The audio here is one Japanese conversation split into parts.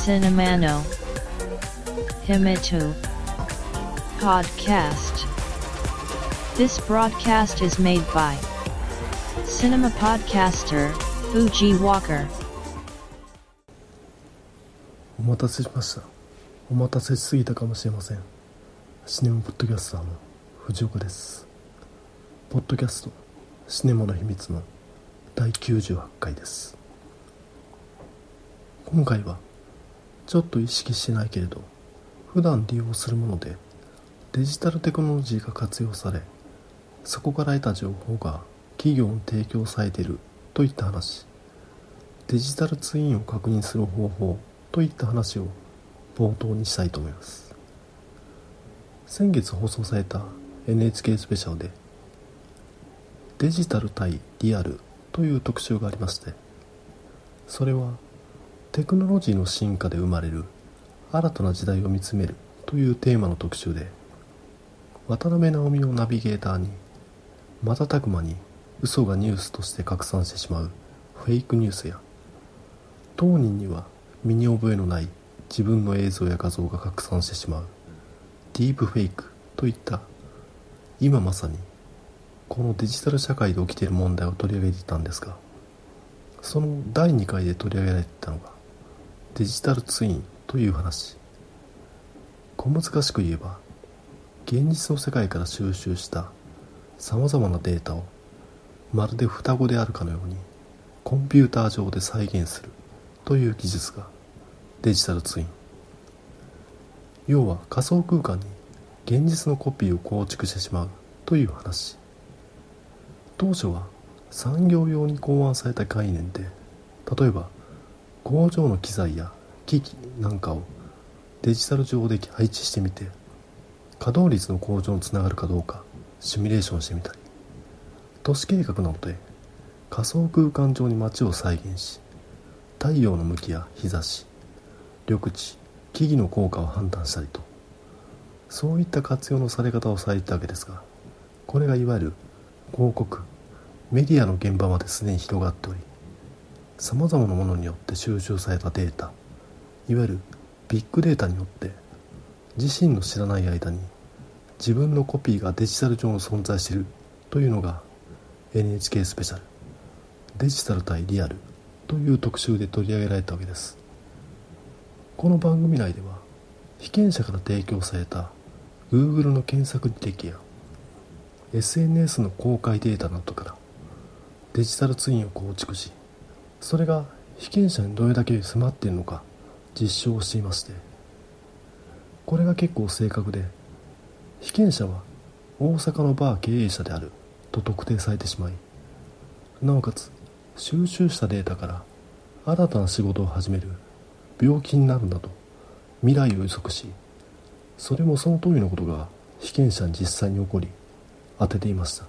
Cinemano Himitu Podcast This broadcast is made by Cinema Podcaster Fuji Walker お待たせしましたお待たせしすぎたかもしれませんシネマポッドキャスターの藤岡ですポッドキャストシネマの秘密の第98回です。今回はちょっと意識してないけれど普段利用するものでデジタルテクノロジーが活用されそこから得た情報が企業に提供されているといった話デジタルツインを確認する方法といった話を冒頭にしたいと思います。先月放送された NHK スペシャルでデジタル対リアルという特集がありましてそれはテクノロジーの進化で生まれる新たな時代を見つめるというテーマの特集で渡辺直美をナビゲーターに瞬く間に嘘がニュースとして拡散してしまうフェイクニュースや当人には身に覚えのない自分の映像や画像が拡散してしまうディープフェイクといった今まさにこのデジタル社会で起きている問題を取り上げていたんですがその第2回で取り上げられていたのがデジタルツインという話。小難しく言えば現実の世界から収集したさまざまなデータをまるで双子であるかのようにコンピューター上で再現するという技術がデジタルツイン。要は仮想空間に現実のコピーを構築してしまうという話。当初は産業用に考案された概念で例えば工場の機材や機器なんかをデジタル上で配置してみて稼働率の向上につながるかどうかシミュレーションしてみたり都市計画などで仮想空間上に街を再現し太陽の向きや日差し緑地木々の効果を判断したりとそういった活用のされ方をされてたわけですがこれがいわゆる広告。メディアの現場まですでに広がっておりさまざまなものによって収集されたデータいわゆるビッグデータによって自身の知らない間に自分のコピーがデジタル上に存在しているというのが NHK スペシャルデジタル対リアルという特集で取り上げられたわけです。この番組内では被験者から提供された Google の検索履歴や SNS の公開データなどからデジタルツインを構築しそれが被験者にどれだけ迫っているのか実証していましてこれが結構正確で被験者は大阪のバー経営者であると特定されてしまいなおかつ収集したデータから新たな仕事を始める病気になるなど未来を予測しそれもその通りのことが被験者に実際に起こり当てていました。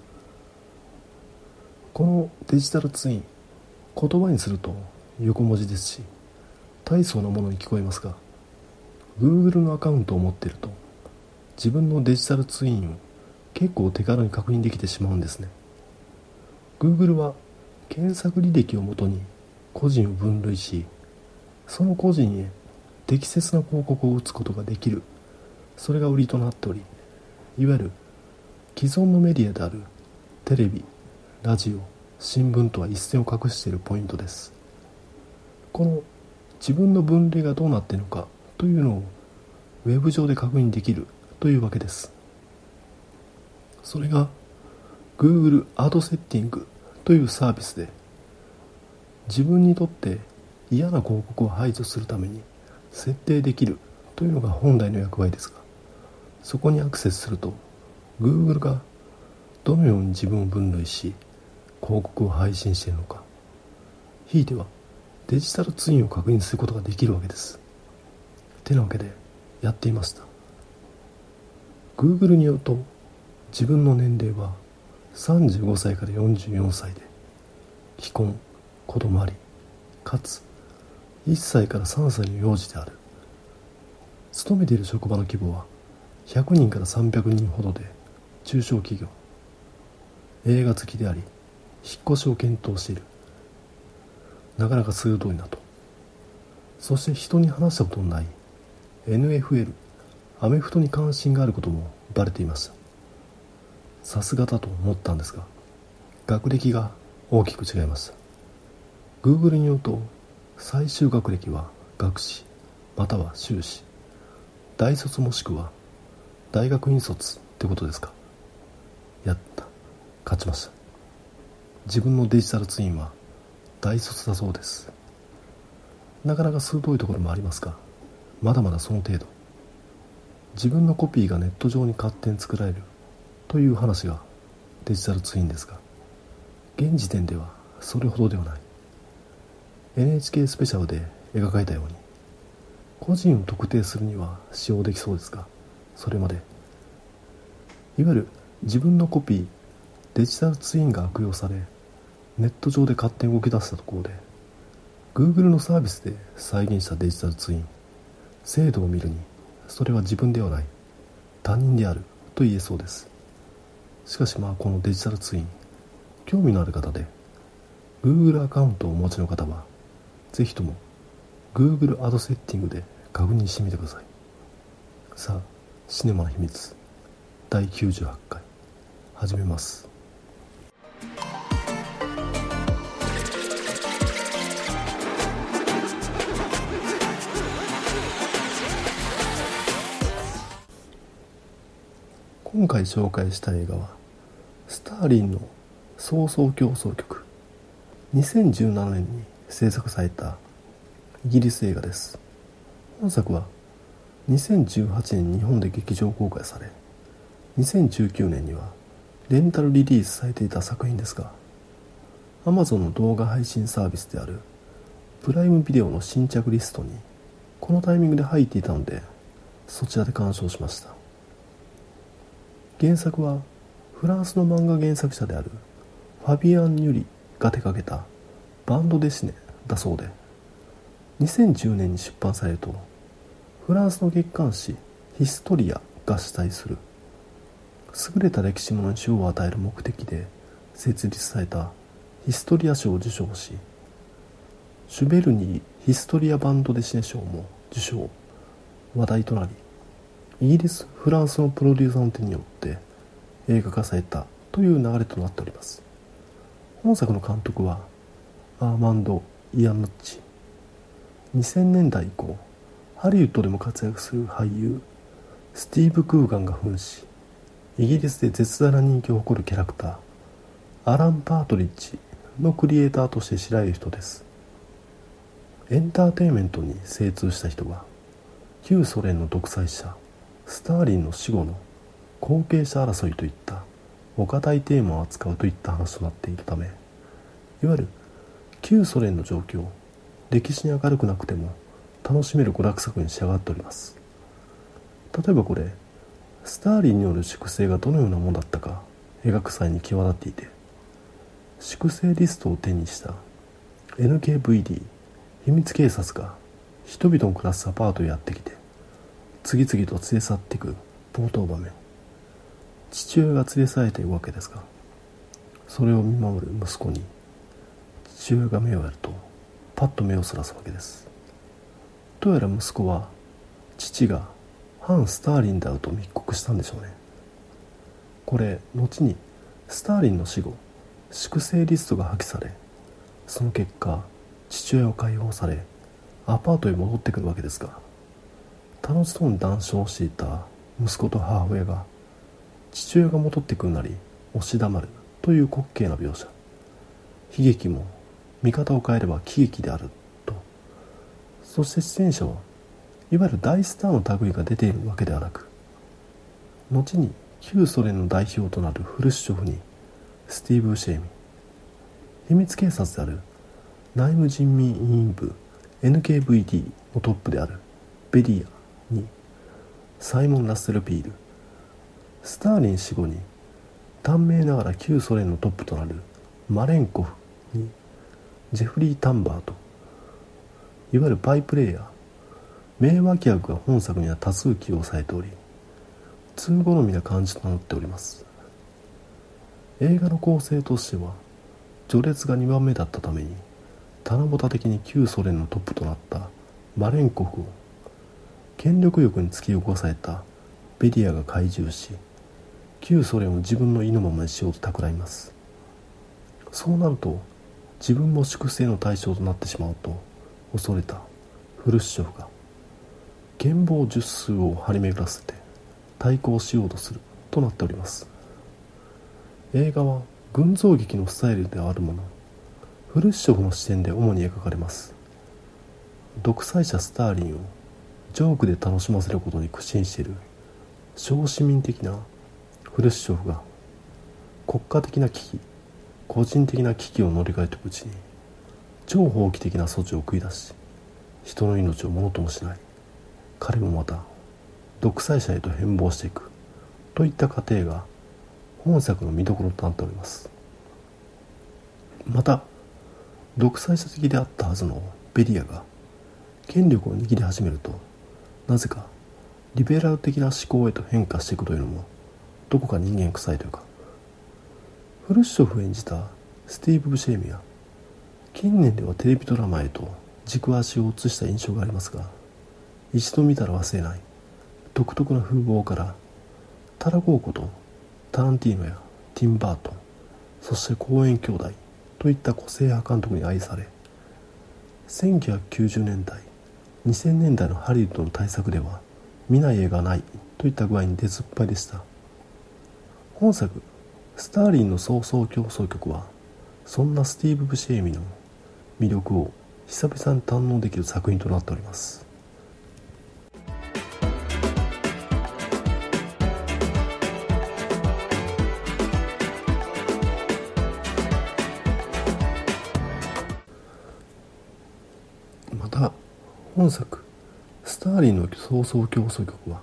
このデジタルツイン言葉にすると横文字ですし大層なものに聞こえますが Google のアカウントを持っていると自分のデジタルツインを結構手軽に確認できてしまうんですね。Google は検索履歴をもとに個人を分類しその個人へ適切な広告を打つことができるそれが売りとなっておりいわゆる既存のメディアであるテレビラジオ新聞とは一線を画しているポイントです。この自分の分類がどうなっているのかというのをウェブ上で確認できるというわけです。それが Google アドセッティングというサービスで自分にとって嫌な広告を排除するために設定できるというのが本来の役割ですがそこにアクセスすると Google がどのように自分を分類し広告を配信しているのか。ひいてはデジタルツインを確認することができるわけです。てなわけでやっていました。Google によると自分の年齢は35歳から44歳で既婚子供ありかつ1歳から3歳の幼児である。勤めている職場の規模は100人から300人ほどで中小企業。映画好きであり引っ越しを検討している。なかなか鋭いなと。そして人に話したことのない NFL アメフトに関心があることもバレていました。さすがだと思ったんですが学歴が大きく違いました。Google によると最終学歴は学士または修士。大卒もしくは大学院卒ってことですか。やった。勝ちました自分のデジタルツインは大卒だそうです。なかなか鋭いところもありますがまだまだその程度。自分のコピーがネット上に勝手に作られる。という話がデジタルツインですが現時点ではそれほどではない。NHK スペシャルで描かれたように個人を特定するには使用できそうですがそれまで。いわゆる自分のコピーデジタルツインが悪用されネット上で勝手に動き出したところで Google のサービスで再現したデジタルツイン精度を見るにそれは自分ではない他人であると言えそうです。しかしまあこのデジタルツイン興味のある方で Google アカウントをお持ちの方はぜひとも Google アドセッティングで確認してみてください。さあシネマの秘密。第98回。始めます。今回紹介した映画はスターリンの「早々競争曲」2017年に制作されたイギリス映画です。本作は2018年日本で劇場公開され2019年にはレンタルリリースされていた作品ですが Amazon の動画配信サービスであるプライムビデオの新着リストにこのタイミングで入っていたのでそちらで鑑賞しました。原作はフランスの漫画原作者であるファビアン・ニュリが手掛けたバンドデシネだそうで2010年に出版されるとフランスの月刊誌ヒストリアが主催する。優れた歴史物に賞を与える目的で設立されたヒストリア賞を受賞しシュベルニーヒストリアバンドデシネ賞も受賞。話題となりイギリスフランスのプロデューサーの手によって映画化されたという流れとなっております。本作の監督はアーマンド・イアンヌッチ。2000年代以降ハリウッドでも活躍する俳優スティーブ・クーガンが扮しイギリスで絶大な人気を誇るキャラクターアラン・パートリッジのクリエイターとして知られる人です。エンターテインメントに精通した人が旧ソ連の独裁者スターリンの死後の後継者争いといったお堅いテーマを扱うといった話となっているためいわゆる旧ソ連の状況歴史に明るくなくても楽しめる娯楽作に仕上がっております。例えばこれスターリンによる粛清がどのようなものだったか描く際に際立っていて粛清リストを手にした NKVD 秘密警察が人々の暮らすアパートへやってきて次々と連れ去っていく冒頭場面。父親が連れ去れているわけですがそれを見守る息子に父親が目をやるとパッと目をそらすわけです。どうやら息子は父が反スターリンであると密告したんでしょうね。これ後にスターリンの死後粛清リストが破棄されその結果父親を解放されアパートへ戻ってくるわけですが楽しそうに談笑していた息子と母親が父親が戻ってくるなり押し黙るという滑稽な描写。悲劇も見方を変えれば喜劇であると。そして出演者はいわゆる大スターの類が出ているわけではなく後に旧ソ連の代表となるフルシチョフにスティーブ・シェイミ秘密警察である内務人民委員部 NKVD のトップであるベリアにサイモン・ラッセル・ピールスターリン死後に短命ながら旧ソ連のトップとなるマレンコフにジェフリー・タンバーといわゆるパイプレイヤー名脇役が本作には多数起用されており通好みな感じとなっております。映画の構成としては序列が2番目だったために棚ぼた的に旧ソ連のトップとなったマレンコフを権力欲に突き起こされたベディアが懐柔し旧ソ連を自分の意のままにしようと企みます。そうなると自分も粛清の対象となってしまうと恐れたフルシチョフが剣謀術数を張り巡らせて対抗しようとするとなっております。映画は群像劇のスタイルであるものフルシチョフの視点で主に描かれます。独裁者スターリンをジョークで楽しませることに苦心している小市民的なフルシチョフが国家的な危機個人的な危機を乗り換えていくうちに超法規的な措置を繰り出し人の命をものともしない。彼もまた独裁者へと変貌していくといった過程が本作の見どころとなっております。また独裁者的であったはずのベリアが権力を握り始めるとなぜかリベラル的な思考へと変化していくというのもどこか人間臭いというかフルシチョフ演じたスティーブ・ブシェーミは近年ではテレビドラマへと軸足を移した印象がありますが一度見たら忘れない。独特な風貌からタラゴーコとタランティーノやティンバートンそして公園兄弟といった個性派監督に愛され1990年代2000年代のハリウッドの大作では見ない映画ないといった具合に出ずっぱいでした。本作「スターリンの早々競争曲」はそんなスティーブ・ブシェーミの魅力を久々に堪能できる作品となっております。本作「スターリンの早々競争曲」は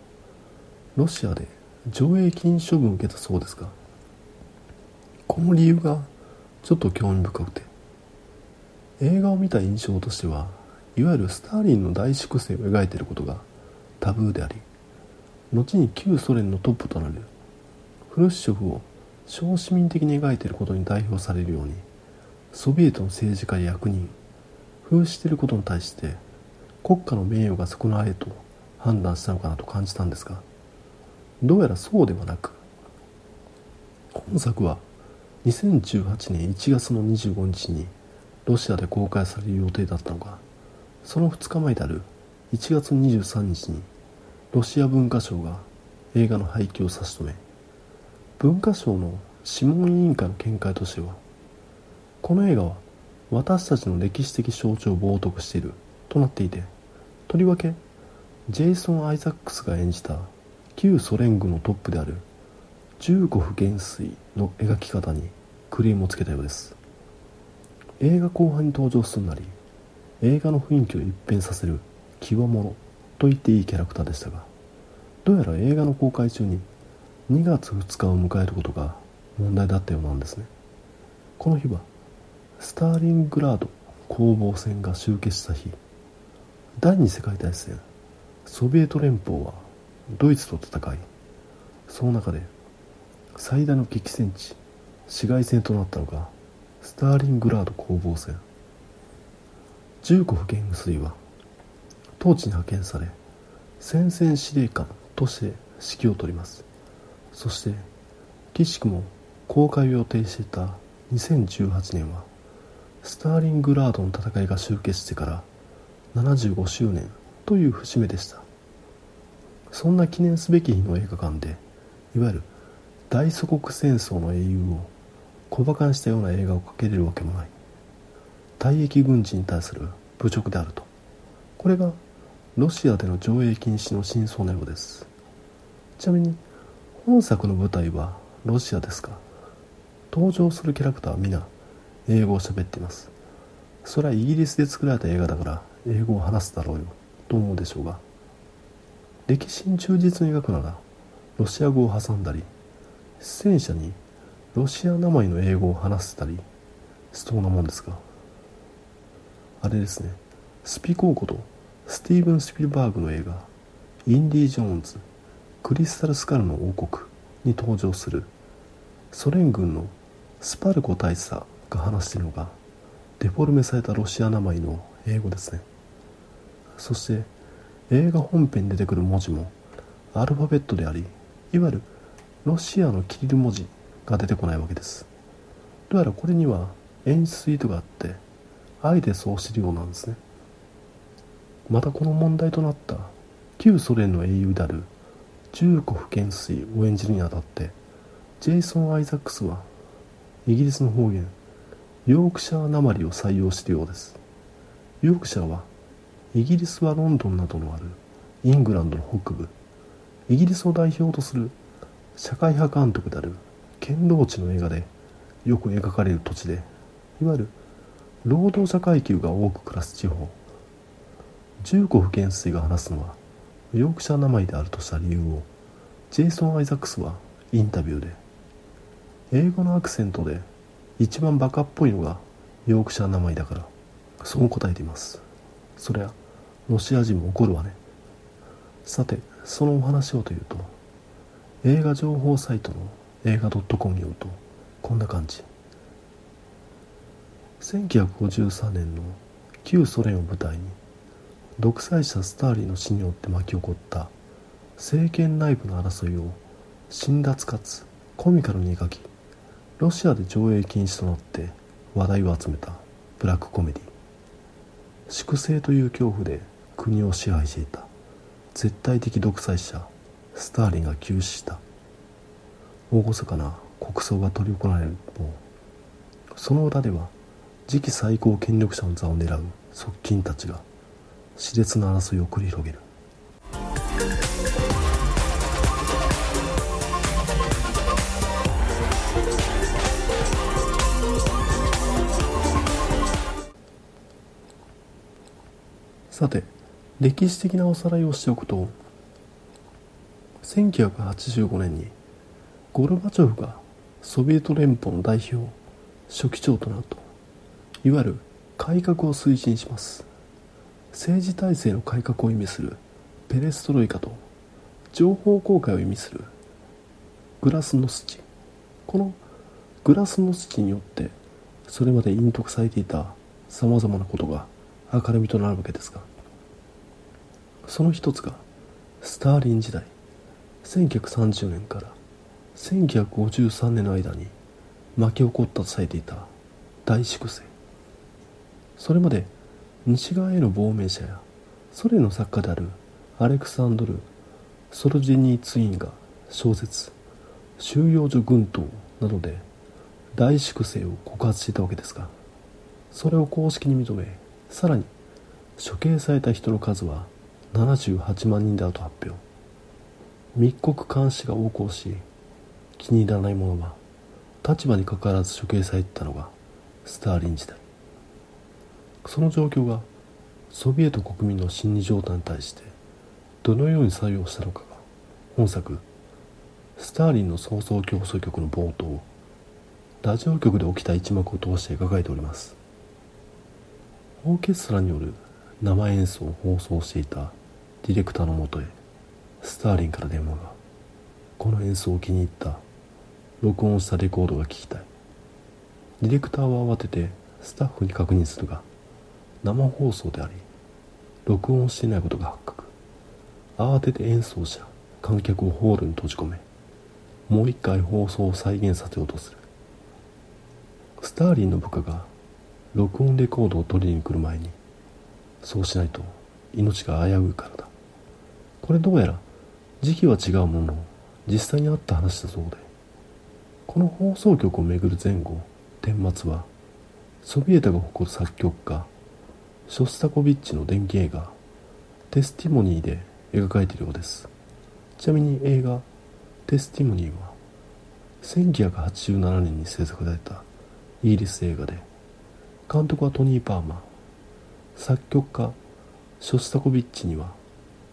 ロシアで上映禁止処分を受けたそうですがこの理由がちょっと興味深くて映画を見た印象としてはいわゆるスターリンの大粛清を描いていることがタブーであり後に旧ソ連のトップとなるフルシチョフを小市民的に描いていることに代表されるようにソビエトの政治家や役人風していることに対して国家の名誉が損なわれと判断したのかなと感じたんですがどうやらそうではなく本作は2018年1月の25日にロシアで公開される予定だったのがその2日前である1月23日にロシア文化省が映画の廃棄を差し止め文化省の諮問委員会の見解としてはこの映画は私たちの歴史的象徴を冒涜している。となっていてとりわけジェイソン・アイザックスが演じた旧ソ連軍のトップであるジューコフ元帥の描き方にクリームをつけたようです。映画後半に登場するなり映画の雰囲気を一変させる極物と言っていいキャラクターでしたがどうやら映画の公開中に2月2日を迎えることが問題だったようなんですね。この日はスターリングラード攻防戦が終結した日。第二次世界大戦ソビエト連邦はドイツと戦いその中で最大の激戦地市街戦となったのがスターリングラード攻防戦。ジューコフ元帥は統治に派遣され戦線司令官として指揮を執ります。そして岸くも公開を予定していた2018年はスターリングラードの戦いが終結してから75周年という節目でした。そんな記念すべき日の映画館でいわゆる大祖国戦争の英雄を小馬鹿にしたような映画をかけれるわけもない。退役軍人に対する侮辱であると。これがロシアでの上映禁止の真相のようです。ちなみに本作の舞台はロシアですが登場するキャラクターは皆英語を喋っています。それはイギリスで作られた映画だから英語を話すだろうよ。と思うでしょうが歴史に忠実に描くならロシア語を挟んだり出演者にロシア名前の英語を話せたりしそうなもんですがあれですね。スピコーことスティーブン・スピルバーグの映画「インディ・ジョーンズクリスタル・スカルの王国」に登場する。ソ連軍のスパルコ大佐が話しているのがデフォルメされたロシア名前の英語ですね。そして映画本編に出てくる文字もアルファベットでありいわゆるロシアのキリル文字が出てこないわけです。どうやらこれには演出意図があってあえてそうしてるようなんですね。またこの問題となった旧ソ連の英雄であるジューコフ元帥を演じるにあたってジェイソン・アイザックスはイギリスの方言ヨークシャーなまりを採用しているようです。ヨークシャーはイギリスはロンドンなどのあるイングランドの北部イギリスを代表とする社会派監督であるケンローチの映画でよく描かれる土地でいわゆる労働者階級が多く暮らす地方。15府元帥が話すのはヨークシャー名前であるとした理由をジェイソン・アイザックスはインタビューで英語のアクセントで一番バカっぽいのがヨークシャー名前だからそう答えています。そりゃロシア人も怒るわね。さてそのお話をというと映画情報サイトの映画 .com によるとこんな感じ。1953年の旧ソ連を舞台に独裁者スターリンの死によって巻き起こった政権内部の争いを辛辣かつコミカルに描きロシアで上映禁止となって話題を集めたブラックコメディ粛清という恐怖で国を支配していた。絶対的独裁者スターリンが急死した。厳かな国葬が執り行われる一方その歌では次期最高権力者の座を狙う側近たちが熾烈な争いを繰り広げる。さて歴史的なおさらいをしておくと1985年にゴルバチョフがソビエト連邦の代表書記長となるといわゆる改革を推進します。政治体制の改革を意味するペレストロイカと情報公開を意味するグラスノスチ。このグラスノスチによってそれまで隠匿されていたさまざまなことが明るみとなるわけですがその一つがスターリン時代1930年から1953年の間に巻き起こったとされていた大粛清。それまで西側への亡命者やソ連の作家であるアレクサンドル・ソルジェニーツインが小説「収容所軍島」などで大粛清を告発していたわけですがそれを公式に認めさらに処刑された人の数は78万人であると発表。密告監視が横行し気に入らない者は立場にかかわらず処刑されてたのがスターリン時代その状況がソビエト国民の心理状態に対してどのように作用したのかが本作「スターリンの創造競争曲」の冒頭ラジオ局で起きた一幕を通して描かれております。オーケストラによる生演奏を放送していたディレクターのもとへスターリンから電話がこの演奏を気に入った録音したレコードが聞きたい。ディレクターは慌ててスタッフに確認するが生放送であり録音していないことが発覚。慌てて演奏者観客をホールに閉じ込めもう一回放送を再現させようとする。スターリンの部下が録音レコードを取りに来る前にそうしないと命が危ういからだ。これどうやら時期は違うものの実際にあった話だそうで。この放送局をめぐる前後顛末はソビエトが誇る作曲家ショスタコビッチの電気映画「テスティモニー」で描かれているようです。ちなみに映画「テスティモニー」は1987年に制作されたイギリス映画で監督はトニー・パーマ作曲家ショスタコビッチには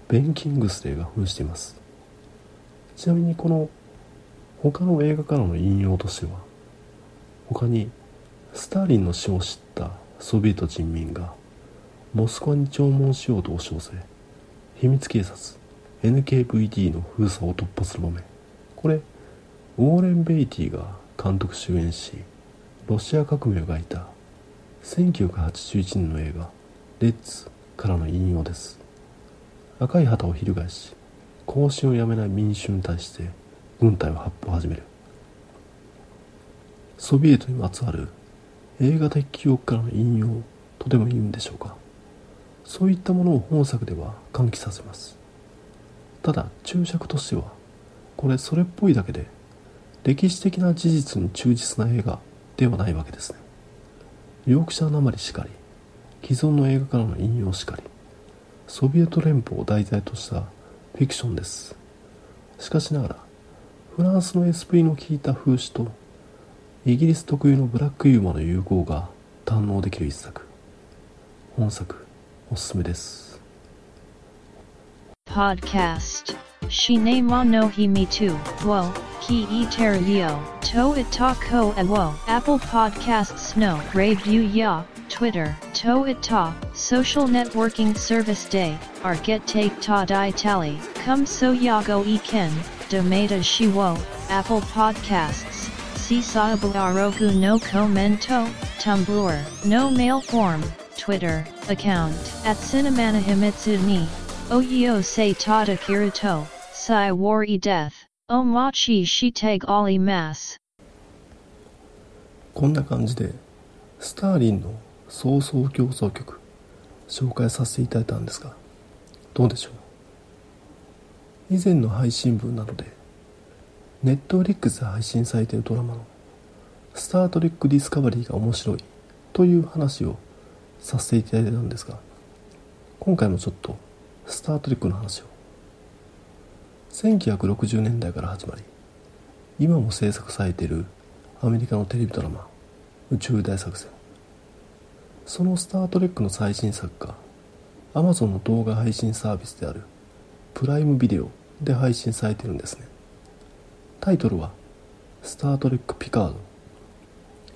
ベン・キングスレーが扮しています。ちなみにこの他の映画からの引用としては他にスターリンの死を知ったソビエト人民がモスクワに弔問しようと押し寄せ秘密警察 NKVD の封鎖を突破する場面。これウォーレン・ベイティが監督主演しロシア革命を描いた1981年の映画「レッツ」からの引用です。赤い旗を翻し行進をやめない民衆に対して軍隊を発砲を始める。ソビエトにまつわる映画的記憶からの引用とでも言うんでしょうか。そういったものを本作では喚起させます。ただ注釈としてはこれそれっぽいだけで歴史的な事実に忠実な映画ではないわけですね。ヨークシャーなまりしかり既存の映画からの引用しかりソビエト連邦を題材としたフィクションですしかしながらフランスのエスプリの効いた風刺とイギリス特有のブラックユーモアの融合が堪能できる一作本作おすすめです Podcast. Shinema no himi tu. Wo, ki e terio. To itako awo. Apple Podcasts no. Review ya. Twitter. To ita. Social networking service day. Ar get take ta di tally. Come so yago e ken. Domata shiwo. Apple Podcasts. Sisaabu arogu no commento. Tumblr. No mail form. Twitter. Account. At Cinemana Himitsu ni. Oyo se tata kirito. Sai wari death. Omachi shiteg ali mas. こんな感じでスターリンの 早々競争曲紹介させていただいたんですがどうでしょう？以前の配信分などでネットフリックスで配信されているドラマの「スター・トレック・ディスカバリー」が面白いという話をさせていただいたんですが今回もちょっとスター・トレックの話を1960年代から始まり今も制作されているアメリカのテレビドラマ「宇宙大作戦」その「スター・トレック」の最新作が Amazon の動画配信サービスである。プライムビデオで配信されてるんですね。タイトルは「スター・トレック・ピカード」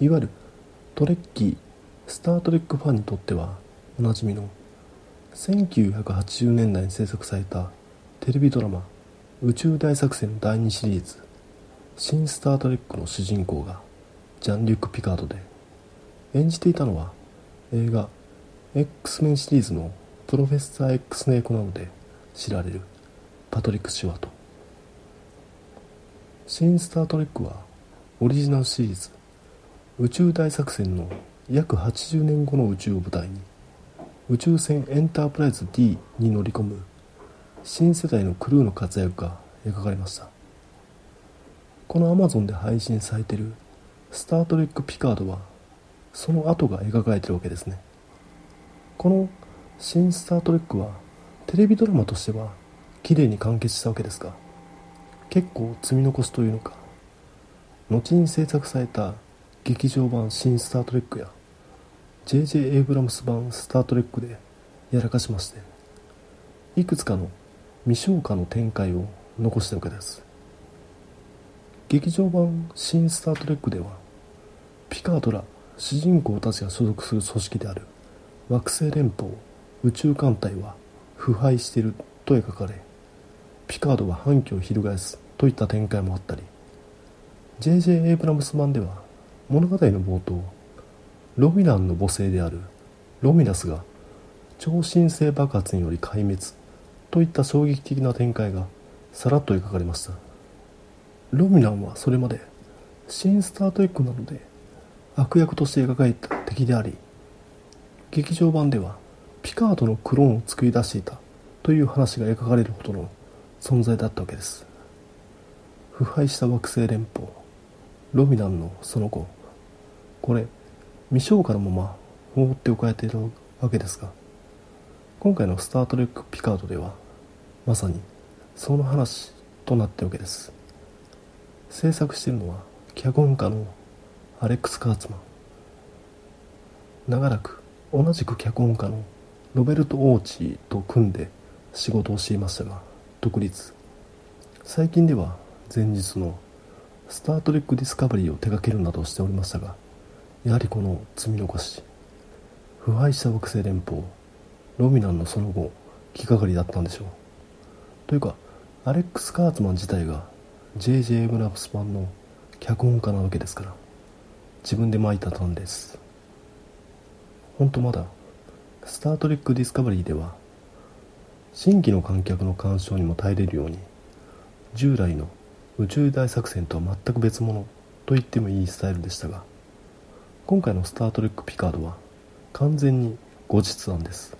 いわゆるトレッキースター・トレックファンにとってはおなじみの1980年代に制作されたテレビドラマ「宇宙大作戦」の第2シリーズ「新スター・トレック」の主人公がジャン・リュック・ピカードで演じていたのは映画 X メンシリーズのプロフェッサー X の役などで知られるパトリック・スチュワート新スター・トレックはオリジナルシリーズ宇宙大作戦の約80年後の宇宙を舞台に宇宙船エンタープライズ D に乗り込む新世代のクルーの活躍が描かれました。この Amazon で配信されている「スター・トレック・ピカード」はその後が描かれてるわけですね。この「新スター・トレック」はテレビドラマとしては綺麗に完結したわけですが結構積み残しというのか。後に制作された劇場版「新スター・トレック」や J.J. エイブラムス版「スター・トレック」でやらかしましていくつかの未消化の展開を残したわけです。劇場版「新スター・トレック」ではピカードら主人公たちが所属する組織である惑星連邦宇宙艦隊は腐敗していると描かれピカードは反旗を翻すといった展開もあったり J.J. エイブラムス版では物語の冒頭ロミランの母星であるロミナスが超新星爆発により壊滅といった衝撃的な展開がさらっと描かれましたロミナンはそれまで新スタートエッグなので悪役として描かれた敵であり劇場版ではピカードのクローンを作り出していたという話が描かれるほどの存在だったわけです。腐敗した惑星連邦ロミナンのその後これ未消化のまま放っておかれているわけですが今回の「スター・トレック・ピカード」ではまさにその話となっているわけです。制作しているのは脚本家のアレックス・カーツマン長らく同じく脚本家のロベルト・オーチーと組んで仕事をしていましたが独立最近では前述の「スター・トレック・ディスカバリー」を手掛けるなどしておりましたがやはりこの積み残し腐敗した惑星連邦ロミュランのその後気がかりだったんでしょうというかアレックス・カーツマン自体が J.J. エイブラムス版の脚本家なわけですから自分で蒔いた種です。本当まだ「スター・トレック・ディスカバリー」では新規の観客の鑑賞にも耐えれるように従来の宇宙大作戦とは全く別物と言ってもいいスタイルでしたが今回の「スター・トレック・ピカード」は完全に後日譚です。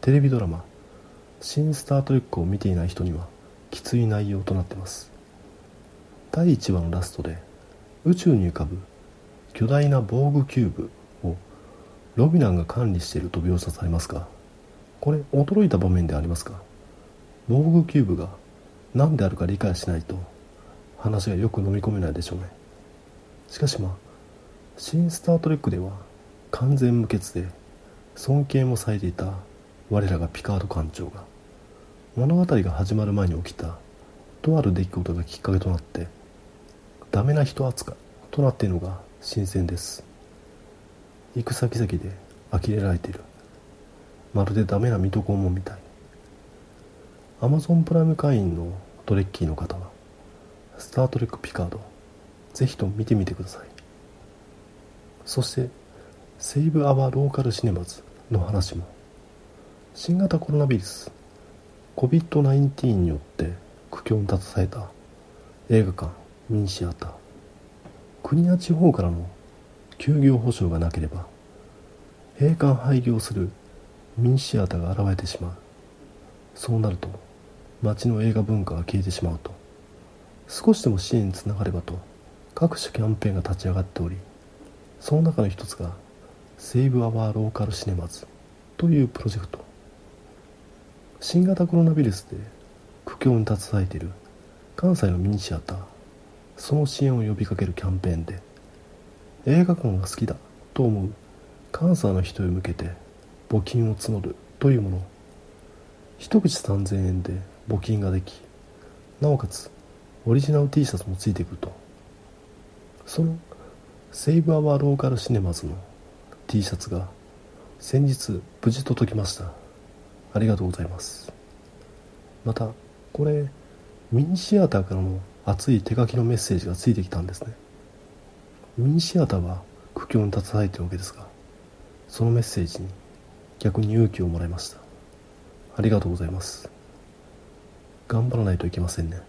テレビドラマ「新スター・トレック」を見ていない人にはきつい内容となってます。第1話のラストで宇宙に浮かぶ巨大なボーグキューブをロミュランが管理していると描写されますがこれ驚いた場面でありますか？ボーグキューブが何であるか理解しないと話がよく飲み込めないでしょうね。しかしまあ新スター・トレックでは完全無欠で尊敬もされていた我らがピカード艦長が物語が始まる前に起きたとある出来事がきっかけとなってダメな人扱いとなっているのが新鮮です。行く先々で呆れられている。まるでダメな水戸黄門みたい。アマゾンプライム会員のトレッキーの方はスター・トレック・ピカードぜひと見てみてください。そしてセーブ・アワー・ローカル・シネマズの話も。新型コロナウイルス COVID-19 によって苦境に立たされた映画館ミニシアター国や地方からの休業保障がなければ閉館廃業するミニシアターが現れてしまう。そうなると街の映画文化が消えてしまうと。少しでも支援につながればと各種キャンペーンが立ち上がっておりその中の一つがセーブ・アワー・ローカル・シネマズというプロジェクト。新型コロナウイルスで苦境に携えている関西のミニシアター。その支援を呼びかけるキャンペーンで映画館が好きだと思う関西の人へ向けて募金を募るというもの。一口3000円で募金ができなおかつオリジナル T シャツもついてくると。そのセーブ・アワー・ローカル・シネマズの T シャツが先日無事届きました。ありがとうございます。またこれミニシアターからの熱い手書きのメッセージがついてきたんですね。ミニシアターは苦境に立たされているわけですがそのメッセージに逆に勇気をもらいました。ありがとうございます。頑張らないといけませんね。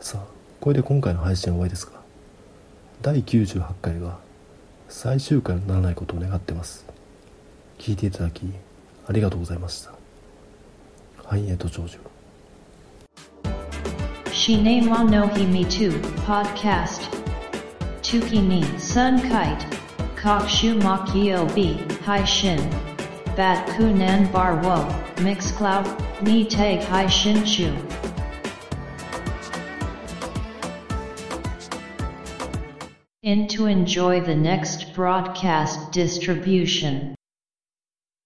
さあこれで今回の配信は終わりですが第98回が最終回にならないことを願ってます。聞いていただきありがとうございました。繁栄と長寿。Shine wa no hi me too, podcast. Tuki ni sun kite. Kokshu makio b, hai shin. Bat kunan bar wo, mix cloud, ni tag hai shin chu. In to enjoy the next broadcast distribution.